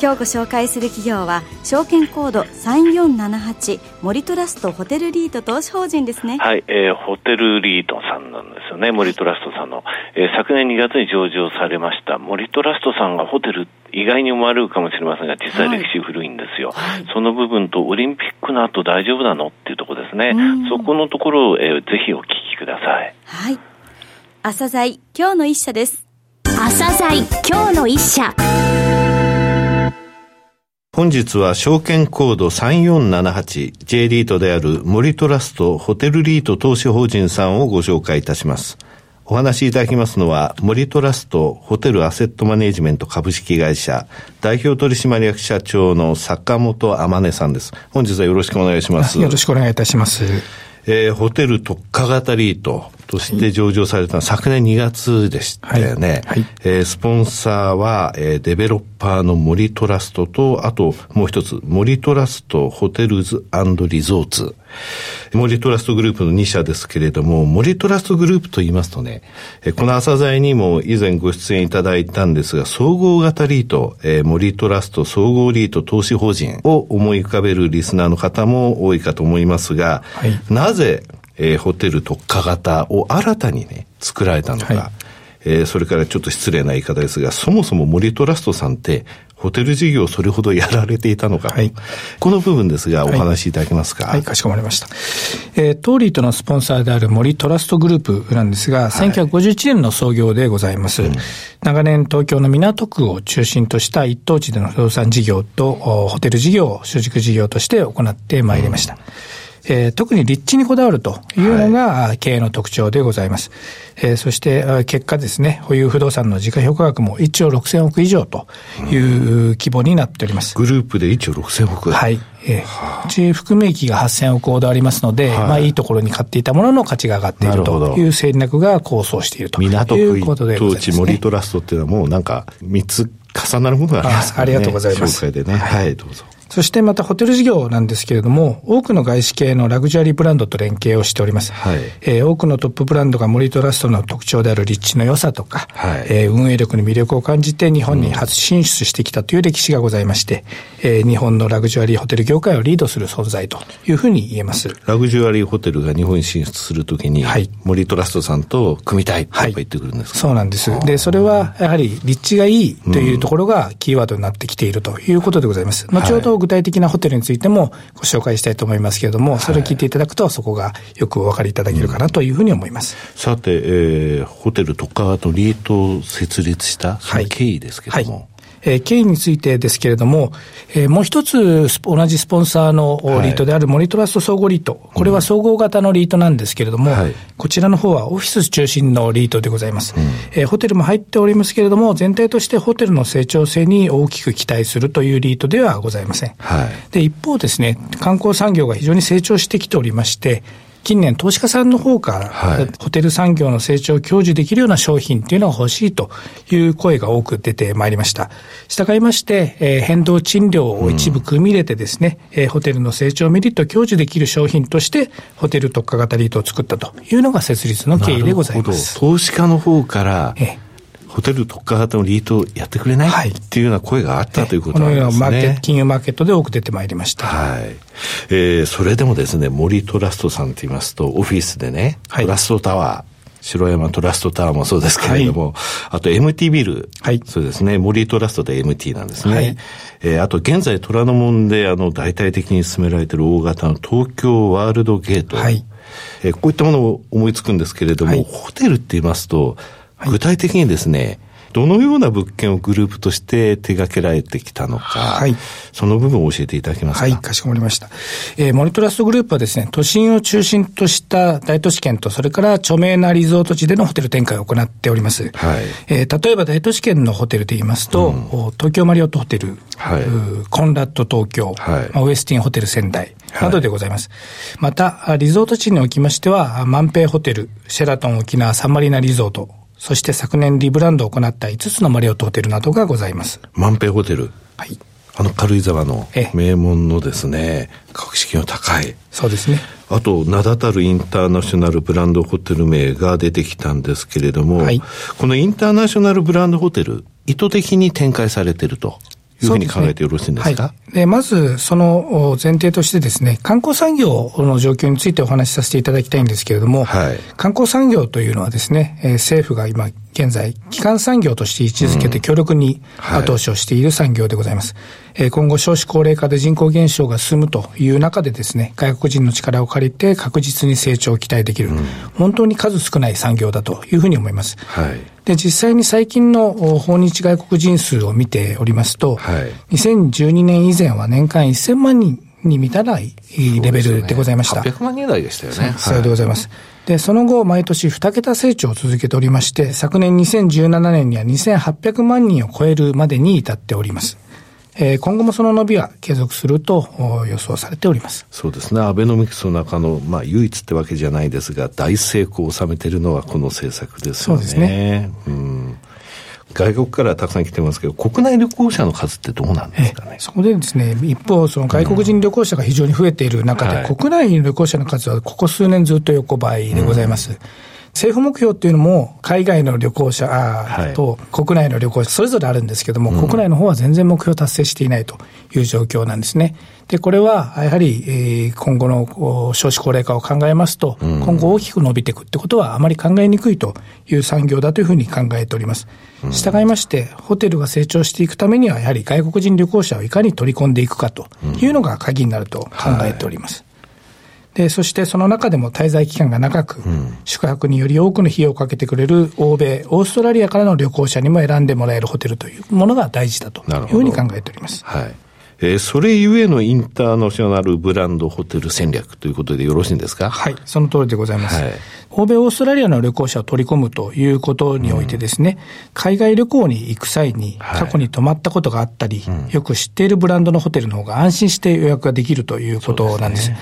今日ご紹介する企業は証券コード3478森トラストホテルリート投資法人ですね。はい、えー、ホテルリートさんなんですよね。森トラストさんの、えー、昨年2月に上場されました。森トラストさんがホテル意外に思われるかもしれませんが実際歴史古いんですよ、はい、その部分とオリンピックの後大丈夫なのっていうところですね。そこのところを、えー、ぜひお聞きください。はい。朝鮮今日の一社です。朝鮮今日の一社本日は証券コード 3478J リートである森トラストホテルリート投資法人さんをご紹介いたします。お話しいただきますのは、森トラストホテルアセットマネジメント株式会社代表取締役社長の坂本天音さんです。本日はよろしくお願いします。よろしくお願いいたします。えー、ホテル特化型リートとして上場されたのは昨年2月でしたよね。はいはい、えー、スポンサーは、えー、デベロッパーの森トラストと、あともう一つ、森トラストホテルズリゾーツ。森トラストグループの2社ですけれども、森トラストグループと言いますとね、この朝鮮にも以前ご出演いただいたんですが、総合型リート、えー、森トラスト総合リート投資法人を思い浮かべるリスナーの方も多いかと思いますが、はい、なぜ、えー、ホテル特化型を新たにね、作られたのか、はい、えー、それからちょっと失礼な言い方ですが、そもそも森トラストさんってホテル事業をそれほどやられていたのか、はい、この部分ですが、お話しいただけますか？はい、はい、かしこまりました。えー、トーリーとのスポンサーである森トラストグループなんですが、はい、1951年の創業でございます。うん、長年東京の港区を中心とした一等地での不動産事業とホテル事業を主軸事業として行ってまいりました。うんえー、特に立地にこだわるというのが経営の特徴でございます。はい、えー、そして結果ですね、保有不動産の時価評価額も1兆6000億以上という規模になっております。グループで1兆6000億はい。えー、うち含み益が8000億ほどありますので、はい、まあいいところに買っていたものの価値が上がっているという戦略が構想しているということでございます、ね。港区森トラストっていうのはもうなんか3つ重なるものがありますからね。ありがとうございます。紹介でね。はい、どうぞ。そしてまたホテル事業なんですけれども、多くの外資系のラグジュアリーブランドと連携をしております。はい、えー、多くのトップブランドが森トラストの特徴である立地の良さとか、はい、えー、運営力の魅力を感じて日本に初進出してきたという歴史がございまして、うん、えー、日本のラグジュアリーホテル業界をリードする存在というふうに言えます。ラグジュアリーホテルが日本に進出するときに、はい、森トラストさんと組みたいと言ってくるんですか、そうなんです。で、それはやはり立地がいいというところがキーワードになってきているということでございます。後ほど具体的なホテルについてもご紹介したいと思いますけれども、それを聞いていただくと、そこがよくお分かりいただけるかなというふうに思います。うん、さて、えー、ホテル特化とリートを設立したその経緯ですけれども、はいはいえー、経緯についてですけれども、えー、もう一つ同じスポンサーのリートであるモリトラスト総合リート、はい、これは総合型のリートなんですけれども、うんこちらの方はオフィス中心のリートでございます、うん、えー、ホテルも入っておりますけれども、全体としてホテルの成長性に大きく期待するというリートではございません。はい、で一方ですね、観光産業が非常に成長してきておりまして、近年投資家さんの方から、はい、ホテル産業の成長を享受できるような商品っていうのが欲しいという声が多く出てまいりました。従いまして、えー、変動賃料を一部組み入れてですね、うん、えー、ホテルの成長メリットを享受できる商品として、ホテル特化型リートを作ったというのが設立の経緯でございます。投資家の方から、えーホテル特化型のリートをやってくれない、はい、っていうような声があったということなんですね。このようなマーケット、金融マーケットで多く出てまいりました。はい。えー、それでもですね、森トラストさんと言いますと、オフィスでね、はい、トラストタワー、城山トラストタワーもそうですけれども、はい、あと MT ビル、はい、そうですね、森トラストで MT なんですね。はい、えー、あと現在虎ノ門であの大体的に進められている大型の東京ワールドゲート、はい、えー、こういったものを思いつくんですけれども、はい、ホテルって言いますと、具体的にですね、どのような物件をグループとして手掛けられてきたのか、はい、その部分を教えていただけますか？はい、かしこまりました。えー、モニトラストグループはですね、都心を中心とした大都市圏と、それから著名なリゾート地でのホテル展開を行っております。はい、えー、例えば大都市圏のホテルで言いますと、うん、東京マリオットホテル、はい、コンラッド東京、はい、ウエスティンホテル仙台、などでございます。また、リゾート地におきましては、万平ホテル、シェラトン沖縄サンマリナリゾート、そして昨年リブランドを行った5つのマリオットホテルなどがございます。万平ホテル。はい。あの軽井沢の名門のですね、格式の高い。そうですね。あと、名だたるインターナショナルブランドホテル名が出てきたんですけれども、はい、このインターナショナルブランドホテル、意図的に展開されているというふうに考えてよろしいんですか、ね、はい、でまず、その前提としてですね、観光産業の状況についてお話しさせていただきたいんですけれども、はい、観光産業というのはですね、えー、政府が今現在、基幹産業として位置づけて強力に後押しをしている産業でございます。うんはい、今後少子高齢化で人口減少が進むという中でですね、外国人の力を借りて確実に成長を期待できる、うん、本当に数少ない産業だというふうに思います。はい、で、実際に最近の訪日外国人数を見ておりますと、はい、2012年以前は年間1000万人に満たないレベルでございました。ね、800万人台でしたよね。そうでございます。で、その後、毎年2桁成長を続けておりまして、昨年2017年には2800万人を超えるまでに至っております。えー、今後もその伸びは継続すると予想されております。そうですね。アベノミクスの中の、まあ、唯一ってわけじゃないですが、大成功を収めているのはこの政策ですよね。そうですね。うん外国からたくさん来てますけど、国内旅行者の数ってどうなんですかね？そこでですね、一方、その外国人旅行者が非常に増えている中で、うんはい、国内旅行者の数はここ数年ずっと横ばいでございます。うん政府目標っていうのも、海外の旅行者と国内の旅行者、それぞれあるんですけども、国内の方は全然目標達成していないという状況なんですね。で、これはやはり、えー、今後の少子高齢化を考えますと、今後大きく伸びていくってことはあまり考えにくいという産業だというふうに考えております。従いまして、ホテルが成長していくためには、やはり外国人旅行者をいかに取り込んでいくかというのが鍵になると考えております。で、そしてその中でも滞在期間が長く、うん、宿泊により多くの費用をかけてくれる欧米、オーストラリアからの旅行者にも選んでもらえるホテルというものが大事だというふうに考えております。はい。えー、それゆえのインターナショナルブランドホテル戦略ということでよろしいんですか？はい、その通りでございます。はい、欧米、オーストラリアの旅行者を取り込むということにおいてですね、うん、海外旅行に行く際に過去に泊まったことがあったり、はい、よく知っているブランドのホテルの方が安心して予約ができるということなんです。で、ね。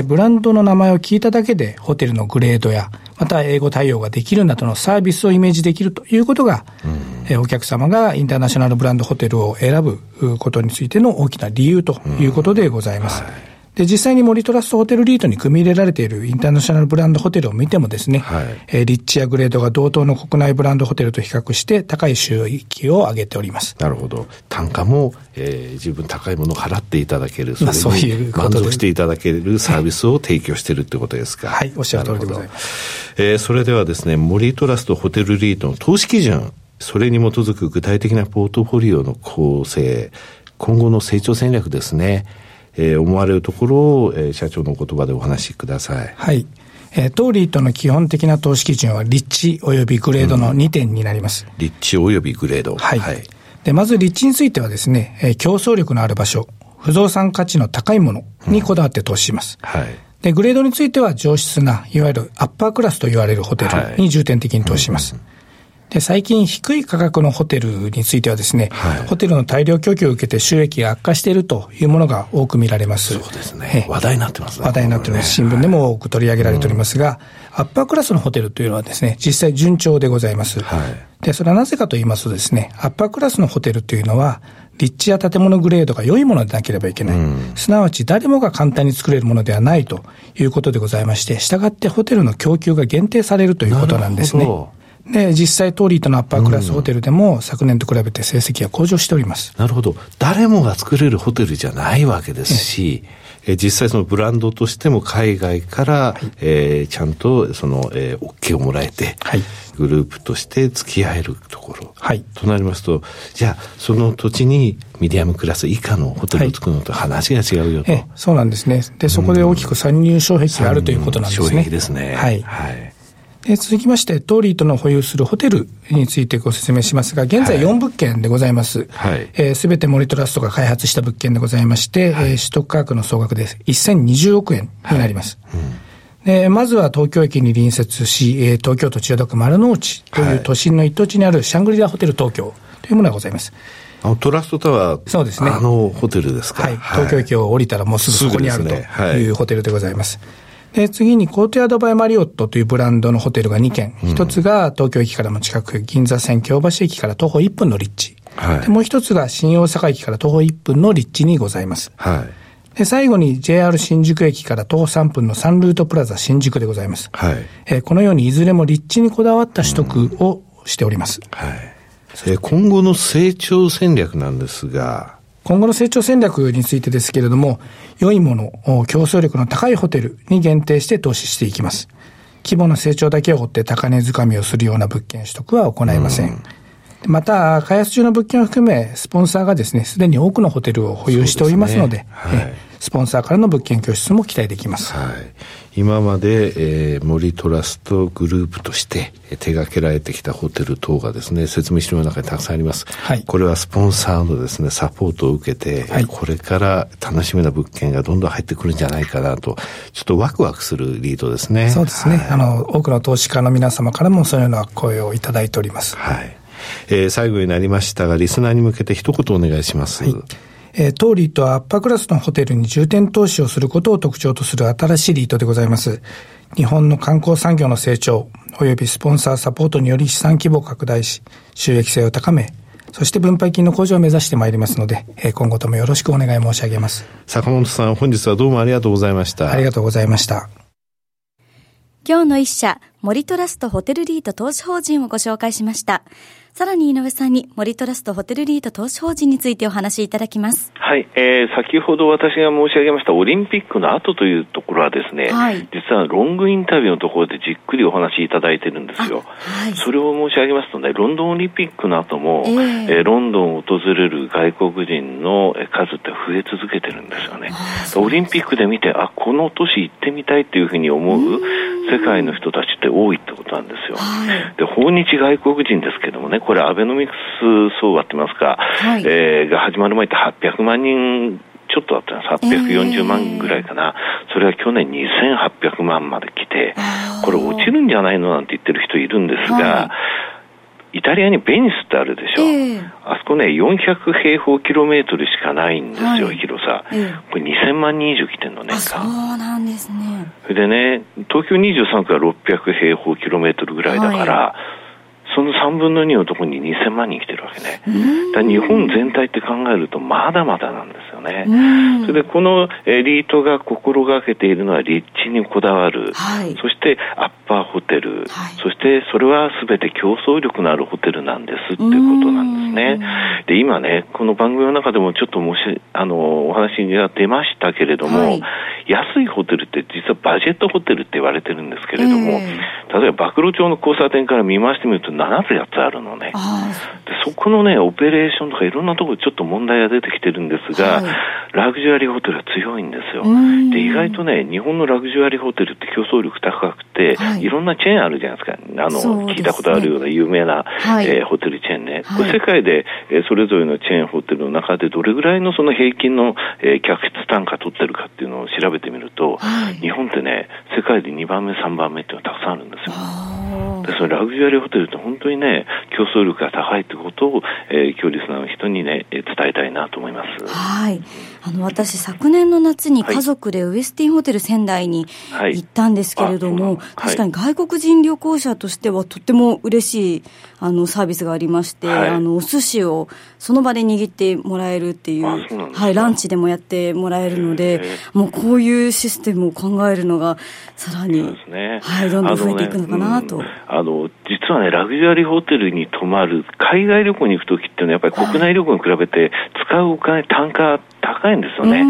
うん、ブランドの名前を聞いただけでホテルのグレードや、また英語対応ができるなどのサービスをイメージできるということが、うん、えお客様がインターナショナルブランドホテルを選ぶことについての大きな理由ということでございます。うんはいで、実際に森トラストホテルリートに組み入れられているインターナショナルブランドホテルを見てもですね、はい、えー、立地やグレードが同等の国内ブランドホテルと比較して高い収益を上げております。なるほど。単価も、えー、十分高いものを払っていただける、それそういう満足していただけるサービスを提供しているということですか。はい、おっしゃる通りでございます。えー、それではですね、森トラストホテルリートの投資基準、それに基づく具体的なポートフォリオの構成、今後の成長戦略ですね。えー、思われるところを、えー、社長の言葉でお話しください。はい。えー、当リートの基本的な投資基準は、立地及びグレードの2点になります。うん、立地及びグレード。はい。はい、で、まず立地についてはですね、えー、競争力のある場所、不動産価値の高いものにこだわって投資します。うん、はい。で、グレードについては上質な、いわゆるアッパークラスと言われるホテルに重点的に投資します。はいうんで、最近低い価格のホテルについてはですね、はい、ホテルの大量供給を受けて収益が悪化しているというものが多く見られます。そうですね。話題になってますね。話題になってます。新聞でも多く取り上げられておりますが、アッパークラスのホテルというのはですね、実際順調でございます。はい、で、それはなぜかと言いますとですね、アッパークラスのホテルというのは、立地や建物グレードが良いものでなければいけない。うん、すなわち誰もが簡単に作れるものではないということでございまして、したがってホテルの供給が限定されるということなんですね。で、実際、トーリーとのアッパークラスホテルでも、昨年と比べて成績が向上しております。なるほど。誰もが作れるホテルじゃないわけですし、え実際そのブランドとしても海外から、はい、えー、ちゃんとその、えー、OK をもらえて、はい、グループとして付き合えるところ。はい。となりますと、じゃあ、その土地にミディアムクラス以下のホテルを作るのと話が違うよと。はい、そうなんですね。で、そこで大きく参入障壁があるということなんですね。障壁ですね。はい。はいで続きまして、トーリートの保有するホテルについてご説明しますが、現在4物件でございます。はい。えー、すべて森トラストが開発した物件でございまして、はい、えー、取得価格の総額で1020億円になります。はいうんでまずは東京駅に隣接し、えー、東京都千代田区丸の内という都心の一等地にあるシャングリラホテル東京というものがございます。あのトラストタワー、そうですね。あのホテルですか。はい。東京駅を降りたらもうすぐそこにあるというホテルでございます。で次に、コートヤードバイマリオットというブランドのホテルが2軒。一、つが東京駅からも近く、銀座線京橋駅から徒歩1分の立地。はい、でもう一つが新大阪駅から徒歩1分の立地にございます。はい、で最後に JR 新宿駅から徒歩3分のサンルートプラザ新宿でございます。はい、えこのようにいずれも立地にこだわった取得をしております。はい今後の成長戦略なんですが、今後の成長戦略についてですけれども、良いもの、競争力の高いホテルに限定して投資していきます。規模の成長だけを追って高値掴みをするような物件取得は行いません。んまた、開発中の物件を含め、スポンサーがですね、すでに多くのホテルを保有しておりますので、でねはい、スポンサーからの物件拠出も期待できます。はい今まで、えー、森トラストグループとして手掛けられてきたホテル等がですね、説明資料の中にたくさんあります。はい、これはスポンサーのですね、サポートを受けて、はい、これから楽しみな物件がどんどん入ってくるんじゃないかなと、ちょっとワクワクするリードですね。そうですね。はい、あの、多くの投資家の皆様からもそういうような声をいただいております。はい。えー、最後になりましたが、リスナーに向けて一言お願いします。はいえー、当リートはアッパークラスのホテルに重点投資をすることを特徴とする新しいリートでございます。日本の観光産業の成長、及びスポンサーサポートにより資産規模を拡大し、収益性を高め、そして分配金の向上を目指してまいりますので、えー、今後ともよろしくお願い申し上げます。坂本さん、本日はどうもありがとうございました。ありがとうございました。今日の一社、森トラストホテルリート投資法人をご紹介しました。さらに井上さんに森トラストホテルリート投資法人についてお話しいただきます。はい、えー、先ほど私が申し上げましたオリンピックの後というところはですね、はい、実はロングインタビューのところでじっくりお話しいただいてるんですよ。はい、それを申し上げますとね、ロンドンオリンピックの後も、えー、えー、ロンドンを訪れる外国人の数って増え続けてるんですよね。オリンピックで見て、あ、この都市行ってみたいっていうふうに思う世界の人たちって多いってことなんですよ。はい、で、訪日外国人ですけどもね、これアベノミクス相場って言いますか、はい、えー、が始まる前って800万人ちょっとだったんです。840万ぐらいかな。えー、それは去年2800万まで来て、これ落ちるんじゃないのなんて言ってる人いるんですが、はいイタリアにベニスってあるでしょ、えー、あそこね、400平方キロメートルしかないんですよ、はい、広さ、えー、これ2000万人以上来てるのね、そうなんですね。それでね、東京23区は600平方キロメートルぐらいだから、はいその3分の2のところに2000万人来てるわけね。だ日本全体って考えるとまだまだなんですよね。それでこのエリートが心がけているのは立地にこだわる、はい、そしてアッパーホテル、はい、そしてそれは全て競争力のあるホテルなんですっていうことなんですね。で、今ね、この番組の中でもちょっともし、あの、お話が出ましたけれども、はい、安いホテルって実はバジェットホテルって言われてるんですけれども、えー、例えば暴露町の交差点から見回してみると7つ8つあるのね。でそこのね、オペレーションとかいろんなところちょっと問題が出てきてるんですが、はい、ラグジュアリーホテルは強いんですよ。で、意外とね、日本のラグジュアリーホテルって競争力高くて、はい、いろんなチェーンあるじゃないですか。あの、ね、聞いたことあるような有名な、はい、えー、ホテルチェーンね。これ世界で、えー、それぞれのチェーンホテルの中でどれぐらいのその平均の、えー、客室単価取ってるかっていうのを調べてみると、日本ってね、世界で2番目、3番目っていうのがたくさんあるんですよ。でそのラグジュアリーホテルって本当にね、競争力が高いということを、えー、今日リスナーの人にね、伝えたいなと思います。はい。あの、私、昨年の夏に家族でウエスティンホテル仙台に行ったんですけれども、はい、確かに外国人旅行者としてはとっても嬉しい、あの、サービスがありまして、はい、あの、お寿司をその場で握ってもらえるっていう、はい、ランチでもやってもらえるので、もうこういうシステムを考えるのが、さらに、ね、はい、どんどん増えていくのかなと。あの、ねうん、実はね、ラグジュアリーホテルに泊まる、海外旅行に行くときっていうのは、やっぱり国内旅行に比べて、使うお金、単価高いんですよね。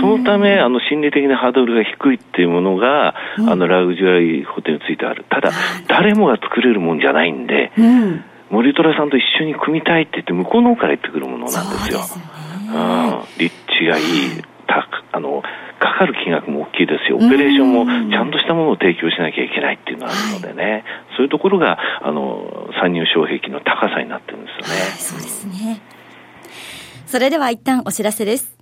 そのため、あの、心理的なハードルが低いっていうものが、うん、あの、ラグジュアリーホテルについてある。ただ、誰もが作れるもんじゃないんで、うん森虎さんと一緒に組みたいって言って向こうの方から言ってくるものなんですよ。すね、うん、立地がいい、たあの価かる金額も大きいですよ。オペレーションもちゃんとしたものを提供しなきゃいけないっていうのがあるのでね、はい、そういうところが、あの、参入障壁の高さになってるんですよね。はい、そうですね。それでは一旦お知らせです。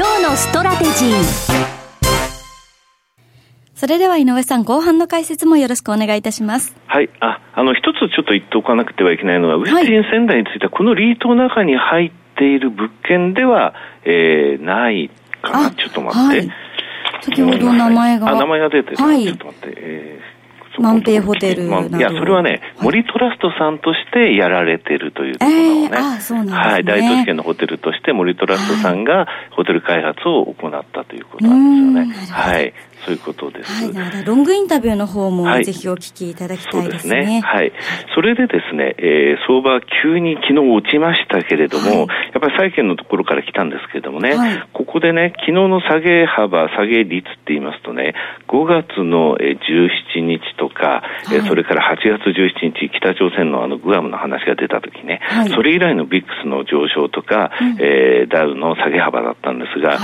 今日のストラテジーそれでは井上さん、後半の解説もよろしくお願いいたします。はい。あ、あの、一つちょっと言っておかなくてはいけないのは、ウェスティン仙台については、このリートの中に入っている物件では、えー、ないかな。ちょっと待って。はい、先ほど名前が。あ、名前が出てる。はい。ちょっと待って。えー万平ホテルなど、いや、それはね、森トラストさんとしてやられてるというところをね、えー、あそうなんですね。はい、大都市圏のホテルとして森トラストさんがホテル開発を行ったということなんですよね。はい。そういうことです。はい、ロングインタビューの方もぜひお聞きいただきたいですね。はい、ね。はい。それでですね、えー、相場急に昨日落ちましたけれども、はい、やっぱり債券のところから来たんですけれどもね、はい、ここでね、昨日の下げ幅、下げ率って言いますとね、5月の17日とか、はい、それから8月17日、北朝鮮のあのグアムの話が出たときね、はい、それ以来のビックスの上昇とか、うん、えー、ダウの下げ幅だったんですが、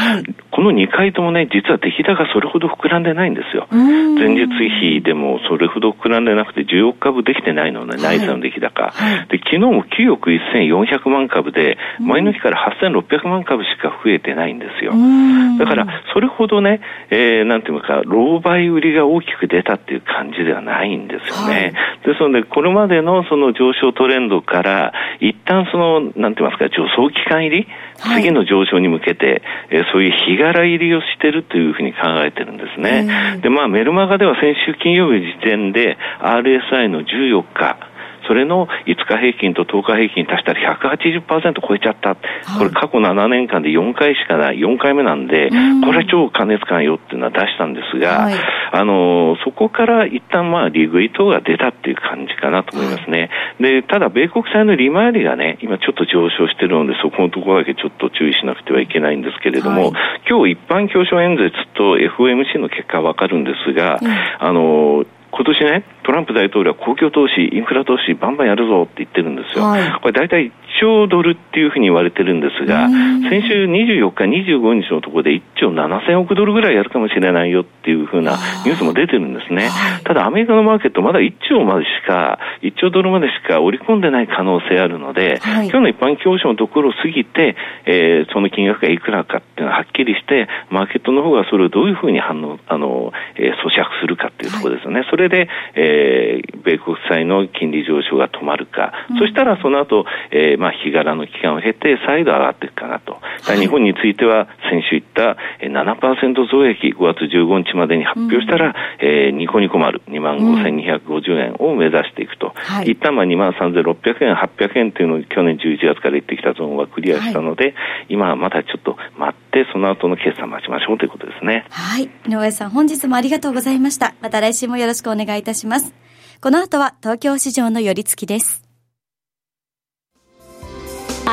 この2回ともね、実は出来高それほど膨らんでないんですよ。前日比でもそれほど膨らんでなくて10億株できてないのね、内産出来高。で、昨日も9億1400万株で、前の日から8600万株しか増えてないんですよ。だから、それほどね、えー、なんていうか、老媒売りが大きく出たっていう感じではないんですよね。はい、ですので、これまでのその上昇トレンドから、一旦その、なんて言いますか、助走期間入り、次の上昇に向けて、えー、そういう日柄入りをしてるというふうに考えてるんですね。で、まあ、メルマガでは先週金曜日時点で RSI の14日、それの5日平均と10日平均足したら180%超えちゃった。これ過去7年間で4回しかない、4回目なんで、これは超過熱感よっていうのは出したんですが、あの、そこから一旦まあ利食い等が出たっていう感じかなと思いますね。で、ただ米国債の利回りがね、今ちょっと上昇してるので、そこのところだけちょっと注意しなくてはいけないんですけれども、今日一般教書演説と FOMC の結果はわかるんですが、あの、今年ね、トランプ大統領は公共投資、インフラ投資、バンバンやるぞって言ってるんですよ。はい、これ大体1兆ドルっていうふうに言われてるんですが、先週24日、25日のところで1兆7000億ドルぐらいやるかもしれないよっていうふうなニュースも出てるんですね。ただアメリカのマーケットまだ1兆までしか、1兆ドルまでしか織り込んでない可能性あるので、はい、今日の一般教書のところを過ぎて、えー、その金額がいくらかっていうのははっきりして、マーケットの方がそれをどういうふうに反応、あの、えー、咀嚼するかっていうところですよね。はい、それで、えー、米国債の金利上昇が止まるか、うん、そしたらその後、えー、まあ、日柄の期間を経て再度上がっていくかなと。はい、日本については先週言った7%増益5月15日までに発表したら、うん、えー、ニコニコ丸2万5250円を目指していくと。はい、一旦まあ2万3600円、800円というのを去年11月から言ってきたゾーンはクリアしたので、はい、今はまだちょっと待って、その後の決算待ちましょうということですね。はい。井上さん、本日もありがとうございました。また来週もよろしくお願いいたします。この後は東京市場の寄り付きです。